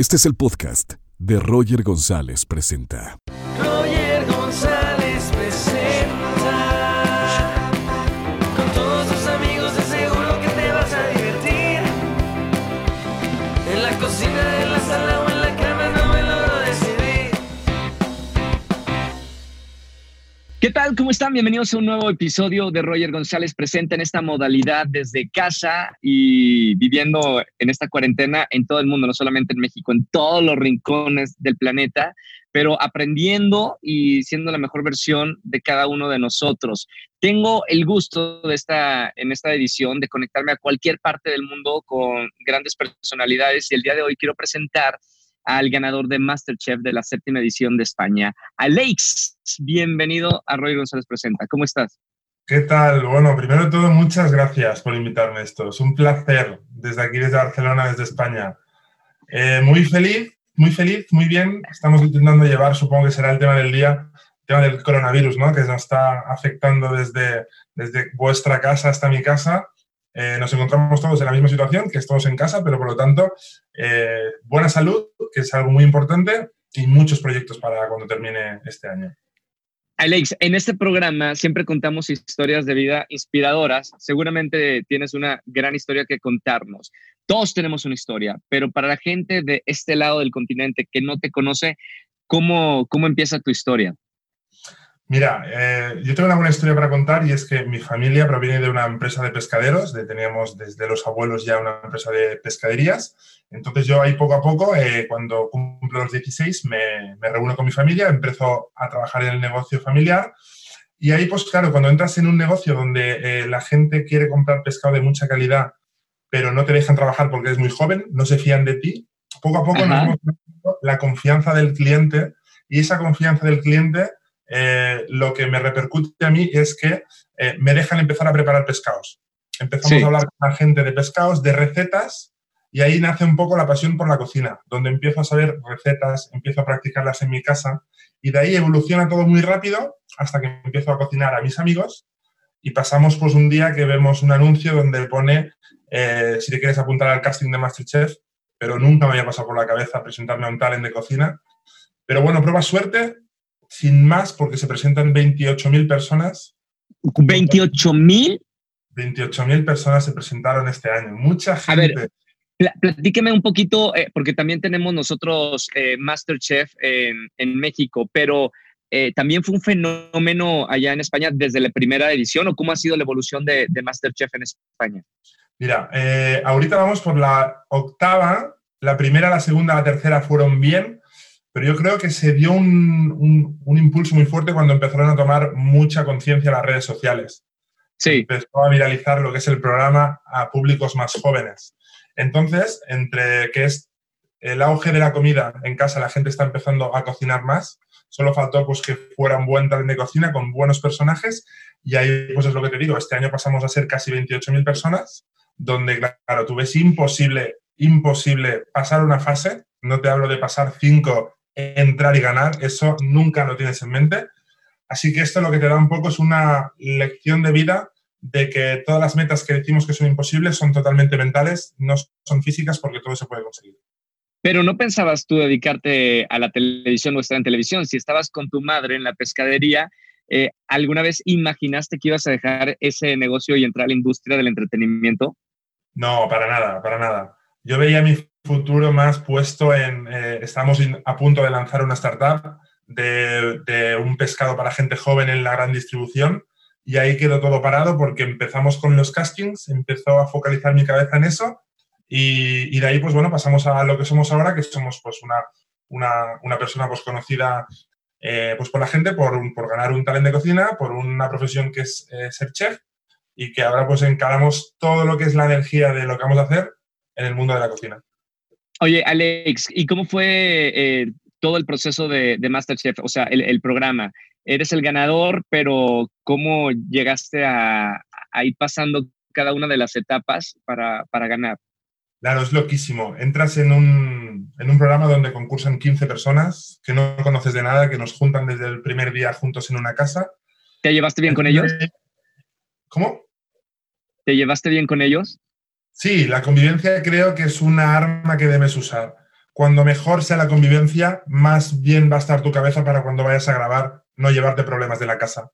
Este es el podcast de Roger González Presenta. ¿Qué tal? ¿Cómo están? Bienvenidos a un nuevo episodio de Roger González Presenta en esta modalidad desde casa y viviendo en esta cuarentena en todo el mundo, no solamente en México, en todos los rincones del planeta, pero aprendiendo y siendo la mejor versión de cada uno de nosotros. Tengo el gusto de esta, en esta edición de conectarme a cualquier parte del mundo con grandes personalidades y el día de hoy quiero presentar al ganador de Masterchef de la séptima edición de España, Alex. Bienvenido a Roy González Presenta. ¿Cómo estás? ¿Qué tal? Bueno, primero de todo, muchas gracias por invitarme a esto. Es un placer desde aquí, desde Barcelona, desde España. Eh, muy feliz, muy feliz, muy bien. Estamos intentando llevar, supongo que será el tema del día, el tema del coronavirus, ¿no? Que nos está afectando desde, desde vuestra casa hasta mi casa. Eh, nos encontramos todos en la misma situación, que estamos en casa, pero por lo tanto, eh, buena salud, que es algo muy importante, y muchos proyectos para cuando termine este año. Alex, en este programa siempre contamos historias de vida inspiradoras. Seguramente tienes una gran historia que contarnos. Todos tenemos una historia, pero para la gente de este lado del continente que no te conoce, ¿cómo, cómo empieza tu historia? Mira, eh, yo tengo una buena historia para contar y es que mi familia proviene de una empresa de pescaderos, de, teníamos desde los abuelos ya una empresa de pescaderías. Entonces yo ahí poco a poco, eh, cuando cumplo los 16, me, me, reúno con mi familia, empiezo a trabajar en el negocio familiar y ahí pues claro, cuando entras en un negocio donde eh, la gente quiere comprar pescado de mucha calidad, pero no te dejan trabajar porque eres muy joven, no se fían de ti, poco a poco nos hemos la confianza del cliente y esa confianza del cliente eh, lo que me repercute a mí es que eh, me dejan empezar a preparar pescados. Empezamos sí. a hablar con la gente de pescados, de recetas, y ahí nace un poco la pasión por la cocina, donde empiezo a saber recetas, empiezo a practicarlas en mi casa, y de ahí evoluciona todo muy rápido hasta que empiezo a cocinar a mis amigos y pasamos pues un día que vemos un anuncio donde pone eh, si te quieres apuntar al casting de Masterchef, pero nunca me había pasado por la cabeza presentarme a un talent de cocina. Pero bueno, prueba suerte, sin más, porque se presentan 28.000 personas. ¿28.000? 28.000 personas se presentaron este año. Mucha gente. A ver, pl platíqueme un poquito, eh, porque también tenemos nosotros eh, Masterchef en, en, México, pero eh, también fue un fenómeno allá en España desde la primera edición, o cómo ha sido la evolución de, de Masterchef en España. Mira, eh, ahorita vamos por la octava, la primera, la segunda, la tercera fueron bien, pero yo creo que se dio un, un, un impulso muy fuerte cuando empezaron a tomar mucha conciencia las redes sociales. Sí. Empezó a viralizar lo que es el programa a públicos más jóvenes. Entonces, entre que es el auge de la comida en casa, la gente está empezando a cocinar más, solo faltó pues que fuera un buen talent de cocina con buenos personajes y ahí pues es lo que te digo, este año pasamos a ser casi 28.000 personas, donde claro, tú ves imposible, imposible pasar una fase, no te hablo de pasar cinco entrar y ganar, eso nunca lo tienes en mente. Así que esto lo que te da un poco es una lección de vida de que todas las metas que decimos que son imposibles son totalmente mentales, no son físicas porque todo se puede conseguir. Pero no pensabas tú dedicarte a la televisión o estar en televisión. Si estabas con tu madre en la pescadería, eh, ¿alguna vez imaginaste que ibas a dejar ese negocio y entrar a la industria del entretenimiento? No, para nada, para nada. Yo veía mi futuro más puesto en, eh, estamos a punto de lanzar una startup de, un pescado para gente joven en la gran distribución y ahí quedó todo parado porque empezamos con los castings, empezó a focalizar mi cabeza en eso y, de ahí pues bueno pasamos a lo que somos ahora que somos pues una, una, una persona pues conocida eh, pues por la gente por, por, ganar un talent de cocina, por una profesión que es eh, ser chef y que ahora pues encaramos todo lo que es la energía de lo que vamos a hacer en el mundo de la cocina. Oye, Alex, ¿y cómo fue eh, todo el proceso de, de, Masterchef? O sea, el, el, programa. Eres el ganador, pero ¿cómo llegaste a, a, ir pasando cada una de las etapas para, para ganar? Claro, es loquísimo. Entras en un, en un, programa donde concursan 15 personas que no conoces de nada, que nos juntan desde el primer día juntos en una casa. ¿Te llevaste bien con ellos? ¿Cómo? ¿Te llevaste bien con ellos? Sí, la convivencia creo que es una arma que debes usar. cuando mejor sea la convivencia, más bien va a estar tu cabeza para cuando vayas a grabar no llevarte problemas de la casa.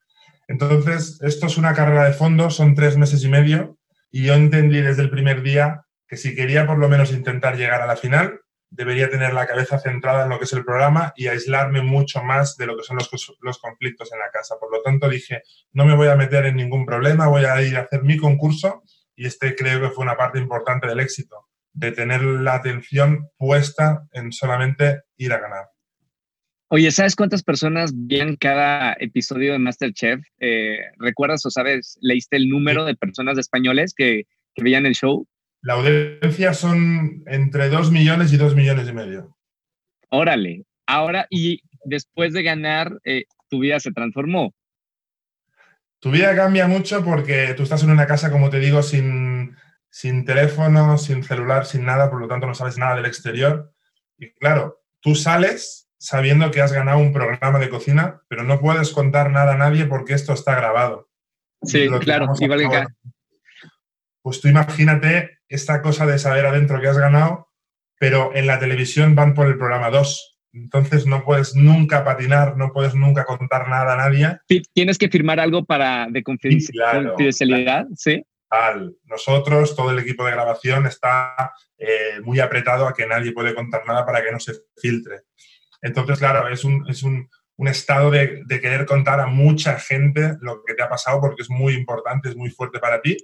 Entonces, esto es una carrera de fondo, son tres meses y medio, y yo entendí desde el primer día que si quería por lo menos intentar llegar a la final, debería tener la cabeza centrada en lo que es el programa y aislarme mucho más de lo que son los, los, conflictos en la casa. Por lo tanto, dije, no me voy a meter en ningún problema, voy a ir a hacer mi concurso y este creo que fue una parte importante del éxito, de tener la atención puesta en solamente ir a ganar. Oye, ¿sabes cuántas personas veían cada episodio de Masterchef? Eh, ¿Recuerdas o sabes, leíste el número de personas españoles que, que veían el show? La audiencia son entre 2 millones y 2 millones y medio. Órale. Ahora, y después de ganar, eh, tu vida se transformó. Tu vida cambia mucho porque tú estás en una casa, como te digo, sin, sin teléfono, sin celular, sin nada, por lo tanto no sabes nada del exterior. Y claro, tú sales sabiendo que has ganado un programa de cocina, pero no puedes contar nada a nadie porque esto está grabado. Sí, claro, igual que pues tú imagínate esta cosa de saber adentro que has ganado, pero en la televisión van por el programa 2. Entonces no puedes nunca patinar, no puedes nunca contar nada a nadie. Tienes que firmar algo para de confidencialidad, ¿sí? Nosotros, todo el equipo de grabación está eh, muy apretado a que nadie puede contar nada para que no se filtre. Entonces, claro, es un, es un, un estado de, de, querer contar a mucha gente lo que te ha pasado porque es muy importante, es muy fuerte para ti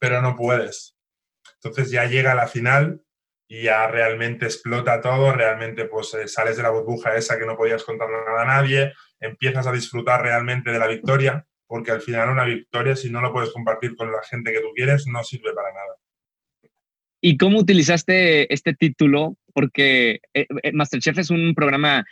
pero no puedes. Entonces ya llega la final y ya realmente explota todo, realmente pues eh, sales de la burbuja esa que no podías contar nada a nadie, empiezas a disfrutar realmente de la victoria, porque al final una victoria, si no lo puedes compartir con la gente que tú quieres, no sirve para nada. ¿Y cómo utilizaste este título? Porque eh, eh, Masterchef es un programa,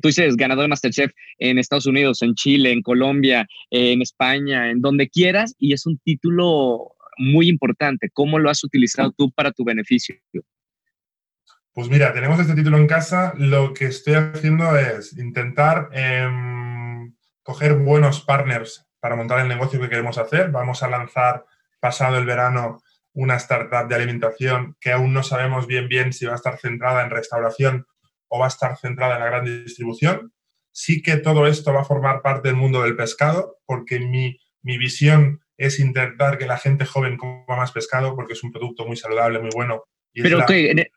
tú dices ganador de Masterchef en Estados Unidos, en Chile, en Colombia, en España, en donde quieras, y es un título muy importante. ¿Cómo lo has utilizado tú para tu beneficio? Pues mira, tenemos este título en casa. Lo que estoy haciendo es intentar em, coger buenos partners para montar el negocio que queremos hacer. Vamos a lanzar pasado el verano una startup de alimentación que aún no sabemos bien bien si va a estar centrada en restauración o va a estar centrada en la gran distribución. Sí que todo esto va a formar parte del mundo del pescado, porque mi, mi visión es intentar que la gente joven coma más pescado porque es un producto muy saludable, muy bueno. ¿Pero que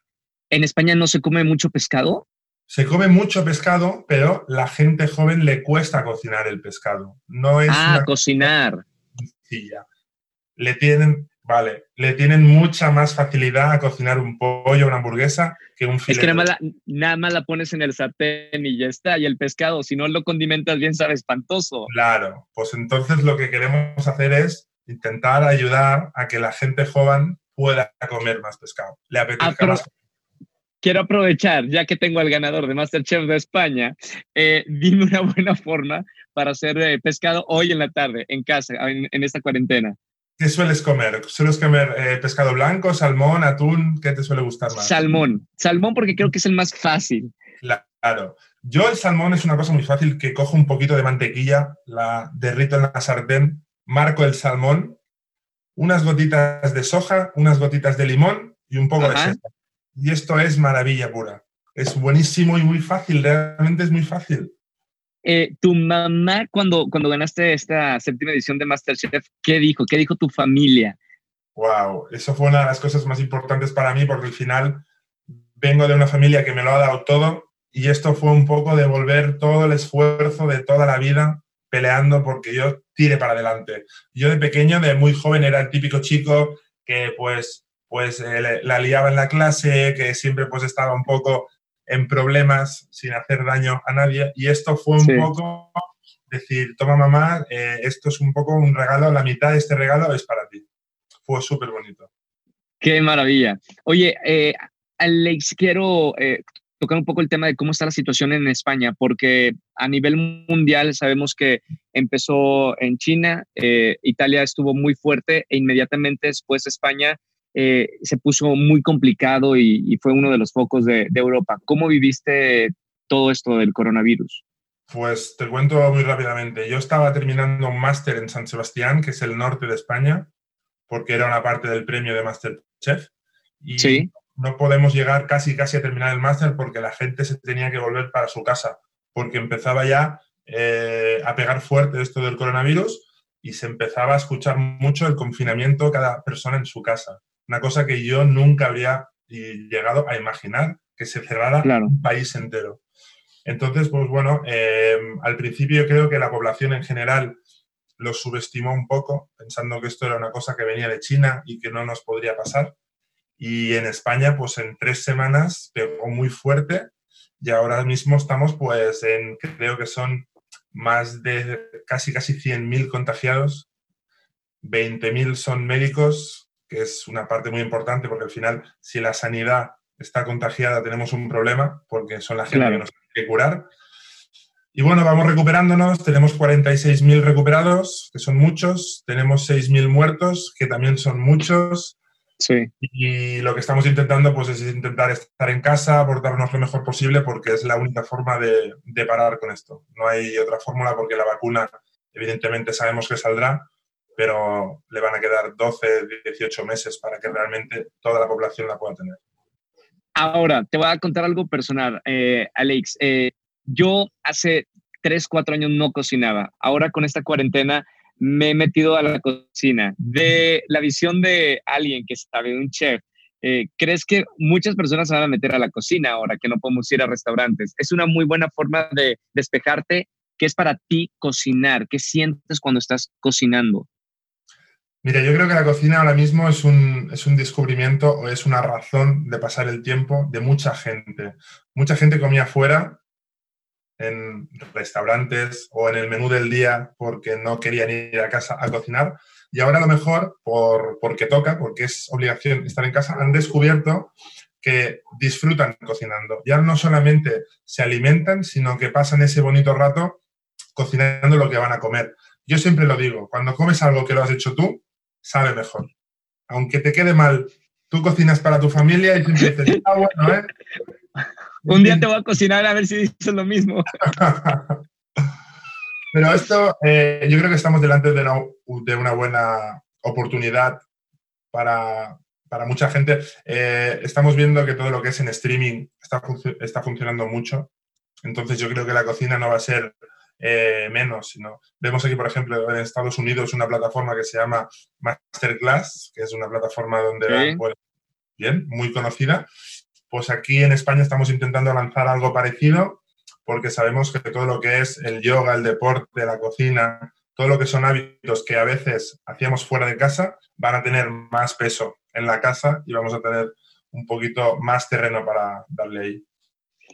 ¿En, España no se come mucho pescado? Se come mucho pescado, pero la gente joven le cuesta cocinar el pescado. No es ah, cocinar. Sencilla. Le tienen, Vale, le tienen mucha más facilidad a cocinar un pollo, una hamburguesa, que un filete. Es que nada más, la, nada más la pones en el sartén y ya está. Y el pescado, si no lo condimentas bien, sabe espantoso. Claro, pues entonces lo que queremos hacer es intentar ayudar a que la gente joven pueda comer más pescado. Le apetezca más. Quiero aprovechar, ya que tengo al ganador de Masterchef de España, eh, dime una buena forma para hacer eh, pescado hoy en la tarde, en casa, en esta cuarentena. ¿Qué sueles comer? ¿Sueles comer eh, pescado blanco, salmón, atún? ¿Qué te suele gustar más? Salmón. Salmón porque creo que es el más fácil. Claro. Yo el salmón es una cosa muy fácil que cojo un poquito de mantequilla, la derrito en la sartén, marco el salmón, unas gotitas de soja, unas gotitas de limón y un poco de sal. Y esto es maravilla pura. Es buenísimo y muy fácil, realmente es muy fácil. Eh, tu mamá, cuando, cuando ganaste esta séptima edición de Masterchef, ¿qué dijo? ¿Qué dijo tu familia? Wow, eso fue una de las cosas más importantes para mí porque al final vengo de una familia que me lo ha dado todo y esto fue un poco devolver todo el esfuerzo de toda la vida peleando porque yo tire para adelante. Yo de pequeño, de muy joven, era el típico chico que pues, pues eh, la liaba en la clase, que siempre pues estaba un poco en problemas sin hacer daño a nadie. Y esto fue un poco decir, toma mamá, eh, esto es un poco un regalo, la mitad de este regalo es para ti. Fue súper bonito. Qué maravilla. Oye, eh, Alex, quiero eh, tocar un poco el tema de cómo está la situación en España, porque a nivel mundial sabemos que empezó en China, Italia estuvo muy fuerte e inmediatamente después España eh, se puso muy complicado y, fue uno de los focos de, Europa. ¿Cómo viviste todo esto del coronavirus? Pues te cuento muy rápidamente. Yo estaba terminando un máster en San Sebastián, que es el norte de España, porque era una parte del premio de Masterchef. Y sí. no podemos llegar casi casi a terminar el máster porque la gente se tenía que volver para su casa, porque empezaba ya eh, a pegar fuerte esto del coronavirus y se empezaba a escuchar mucho el confinamiento cada persona en su casa. Una cosa que yo nunca habría llegado a imaginar, que se cerrara un país entero. Entonces, pues bueno, eh, al principio creo que la población en general lo subestimó un poco, pensando que esto era una cosa que venía de China y que no nos podría pasar. Y en España, pues en tres semanas pegó muy fuerte y ahora mismo estamos pues en, creo que son más de casi, casi 100.000 contagiados, 20.000 son médicos, que es una parte muy importante porque al final si la sanidad está contagiada tenemos un problema porque son la gente que nos tiene que curar. Y bueno, vamos recuperándonos, tenemos 46.000 recuperados, que son muchos, tenemos 6.000 muertos, que también son muchos, Sí. Y lo que estamos intentando pues, es intentar estar en casa, aportarnos lo mejor posible, porque es la única forma de, de parar con esto. No hay otra fórmula porque la vacuna, evidentemente, sabemos que saldrá, pero le van a quedar 12, 18 meses para que realmente toda la población la pueda tener. Ahora, te voy a contar algo personal, eh, Alex. Eh, yo hace 3, 4 años no cocinaba. Ahora con esta cuarentena me he metido a la cocina. De la visión de alguien que sabe, un chef, eh, ¿crees que muchas personas se van a meter a la cocina ahora que no podemos ir a restaurantes? Es una muy buena forma de despejarte. ¿Qué es para ti cocinar? ¿Qué sientes cuando estás cocinando? Mira, yo creo que la cocina ahora mismo es un, es un descubrimiento o es una razón de pasar el tiempo de mucha gente. Mucha gente comía fuera en restaurantes o en el menú del día porque no querían ir a casa a cocinar. Y ahora a lo mejor, por, porque toca, porque es obligación estar en casa, han descubierto que disfrutan cocinando. Ya no solamente se alimentan, sino que pasan ese bonito rato cocinando lo que van a comer. Yo siempre lo digo, cuando comes algo que lo has hecho tú, sabe mejor. Aunque te quede mal, tú cocinas para tu familia y siempre dices, ah, bueno, ¿eh? Un día te voy a cocinar a ver si dices lo mismo. Pero esto, eh, yo creo que estamos delante de una, buena oportunidad para, mucha gente. Eh, estamos viendo que todo lo que es en streaming está, está funcionando mucho. Entonces yo creo que la cocina no va a ser eh, menos, sino vemos aquí, por ejemplo, en Estados Unidos una plataforma que se llama Masterclass, que es una plataforma donde, bien, muy conocida, pues aquí en España estamos intentando lanzar algo parecido porque sabemos que todo lo que es el yoga, el deporte, la cocina, todo lo que son hábitos que a veces hacíamos fuera de casa, van a tener más peso en la casa y vamos a tener un poquito más terreno para darle ahí.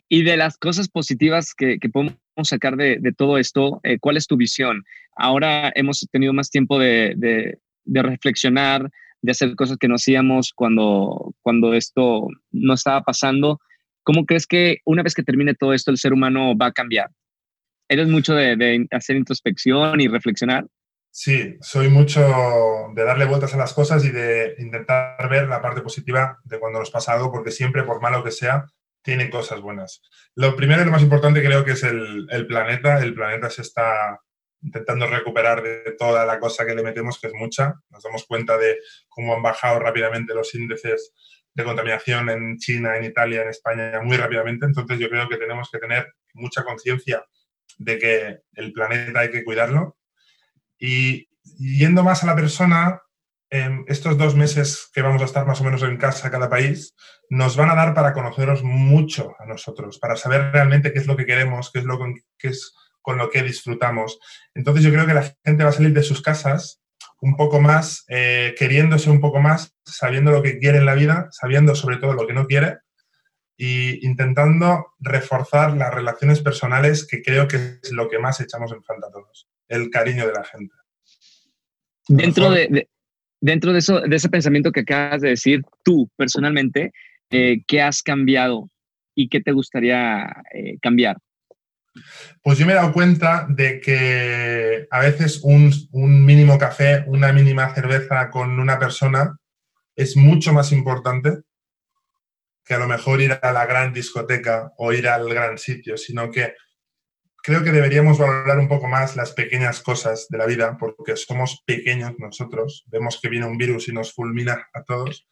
Y de las cosas positivas que, podemos sacar de, todo esto, eh, ¿cuál es tu visión? Ahora hemos tenido más tiempo de, de reflexionar, de hacer cosas que no hacíamos cuando, cuando esto no estaba pasando. ¿Cómo crees que una vez que termine todo esto el ser humano va a cambiar? ¿Eres mucho de, hacer introspección y reflexionar? Sí, soy mucho de darle vueltas a las cosas y de intentar ver la parte positiva de cuando nos pasa algo, porque siempre, por malo que sea, tiene cosas buenas. Lo primero y lo más importante creo que es el, el planeta. El planeta se está intentando recuperar de toda la cosa que le metemos, que es mucha. Nos damos cuenta de cómo han bajado rápidamente los índices de contaminación en China, en Italia, en España, muy rápidamente. Entonces yo creo que tenemos que tener mucha conciencia de que el planeta hay que cuidarlo. Y yendo más a la persona, en estos dos meses que vamos a estar más o menos en casa cada país, nos van a dar para conoceros mucho a nosotros, para saber realmente qué es lo que queremos, qué es lo que es con lo que disfrutamos. Entonces yo creo que la gente va a salir de sus casas un poco más, eh, queriéndose un poco más, sabiendo lo que quiere en la vida, sabiendo sobre todo lo que no quiere e intentando reforzar las relaciones personales, que creo que es lo que más echamos en falta a todos, el cariño de la gente. Dentro de, dentro de, eso, de ese pensamiento que acabas de decir, tú personalmente, eh, ¿qué has cambiado y qué te gustaría eh, cambiar? Pues yo me he dado cuenta de que a veces un, mínimo café, una mínima cerveza con una persona es mucho más importante que a lo mejor ir a la gran discoteca o ir al gran sitio, sino que creo que deberíamos valorar un poco más las pequeñas cosas de la vida, porque somos pequeños nosotros, vemos que viene un virus y nos fulmina a todos.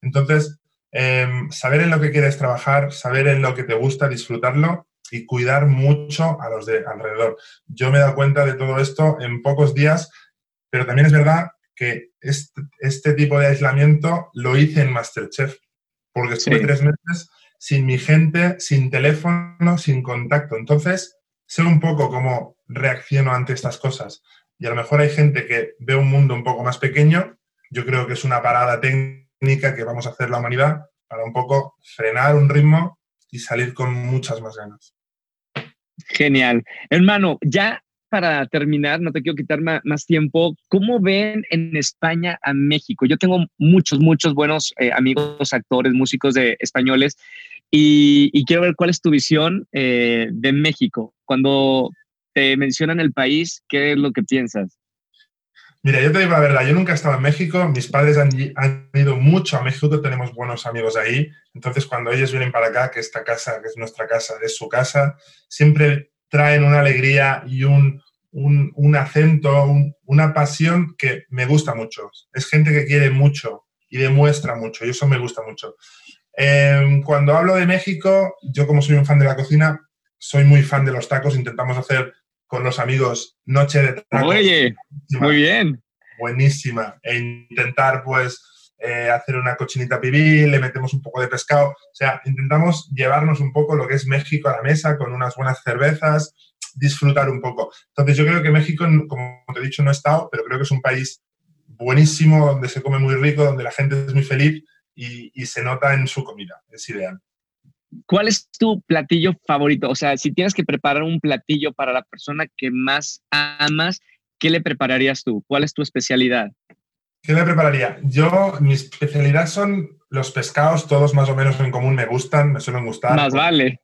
Entonces, em, saber en lo que quieres trabajar, saber en lo que te gusta, disfrutarlo y cuidar mucho a los de alrededor. Yo me he dado cuenta de todo esto en pocos días, pero también es verdad que este, este tipo de aislamiento lo hice en Masterchef, porque estuve tres meses sin mi gente, sin teléfono, sin contacto. Entonces, sé un poco cómo reacciono ante estas cosas. Y a lo mejor hay gente que ve un mundo un poco más pequeño. Yo creo que es una parada técnica que vamos a hacer la humanidad para un poco frenar un ritmo y salir con muchas más ganas. Genial. Hermano, ya para terminar, no te quiero quitar más, tiempo, ¿cómo ven en España a México? Yo tengo muchos, muchos buenos eh, amigos, actores, músicos de españoles y, quiero ver cuál es tu visión eh, de México. Cuando te mencionan el país, ¿qué es lo que piensas? Mira, yo te digo la verdad, yo nunca he estado en México, mis padres han, ido mucho a México, tenemos buenos amigos ahí, entonces cuando ellos vienen para acá, que esta casa, que es nuestra casa, es su casa, siempre traen una alegría y un, un acento, una pasión que me gusta mucho. Es gente que quiere mucho y demuestra mucho, y eso me gusta mucho. Em, cuando hablo de México, yo como soy un fan de la cocina, soy muy fan de los tacos, intentamos hacer con los amigos noche de tacos. Oye, muy bien. Buenísima. E intentar pues eh, hacer una cochinita pibil, le metemos un poco de pescado. O sea, intentamos llevarnos un poco lo que es México a la mesa con unas buenas cervezas, disfrutar un poco. Entonces yo creo que México, como te he dicho, no he estado, pero creo que es un país buenísimo, donde se come muy rico, donde la gente es muy feliz y, y se nota en su comida. Es ideal. ¿Cuál es tu platillo favorito? O sea, si tienes que preparar un platillo para la persona que más amas, ¿qué le prepararías tú? ¿Cuál es tu especialidad? ¿Qué le prepararía? Yo, mi especialidad son los pescados, todos más o menos en común me gustan, me suelen gustar. Más vale.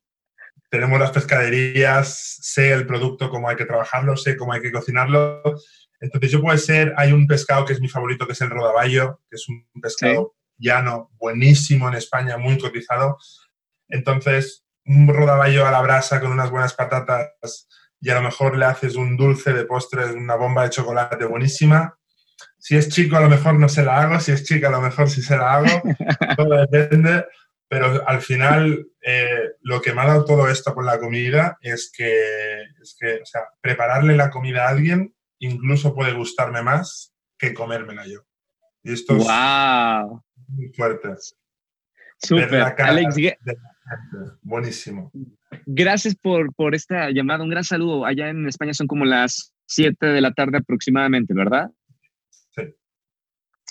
Tenemos las pescaderías, sé el producto, cómo hay que trabajarlo, sé cómo hay que cocinarlo. Entonces yo puede ser, hay un pescado que es mi favorito, que es el rodaballo, que es un pescado llano, buenísimo en España, muy cotizado. Entonces, un rodaballo a la brasa con unas buenas patatas y a lo mejor le haces un dulce de postre, una bomba de chocolate buenísima. Si es chico, a lo mejor no se la hago, si es chica, a lo mejor sí se la hago, todo depende. Pero al final, eh, lo que me ha dado todo esto con la comida es que, es que, o sea, prepararle la comida a alguien incluso puede gustarme más que comérmela yo. Y esto es muy fuerte. Súper. Alex, Buenísimo. Gracias por, por esta llamada. Un gran saludo. Allá en España son como las 7 de la tarde aproximadamente, ¿verdad? Sí.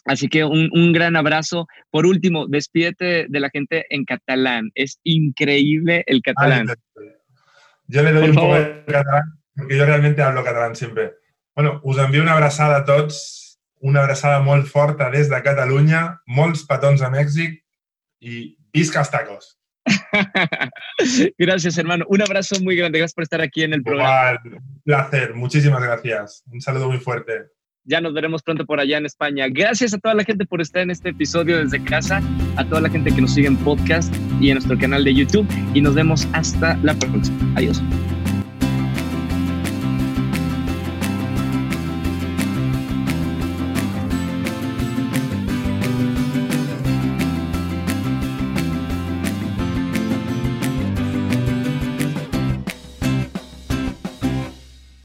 Así que un, un, gran abrazo. Por último, despídete de la gente en catalán. Es increíble el catalán. yo le doy un poco de catalán, porque yo realmente hablo catalán siempre. Bueno, us envio una abraçada a tots, una abraçada molt forta des de Catalunya, molts petons a Mèxic i visca tacos. gracias, hermano. Un abrazo muy grande. Gracias por estar aquí en el programa. un placer. Muchísimas gracias. Un saludo muy fuerte. Ya nos veremos pronto por allá en España. Gracias a toda la gente por estar en este episodio desde casa, a toda la gente que nos sigue en podcast y en nuestro canal de YouTube. Y nos vemos hasta la próxima. Adiós.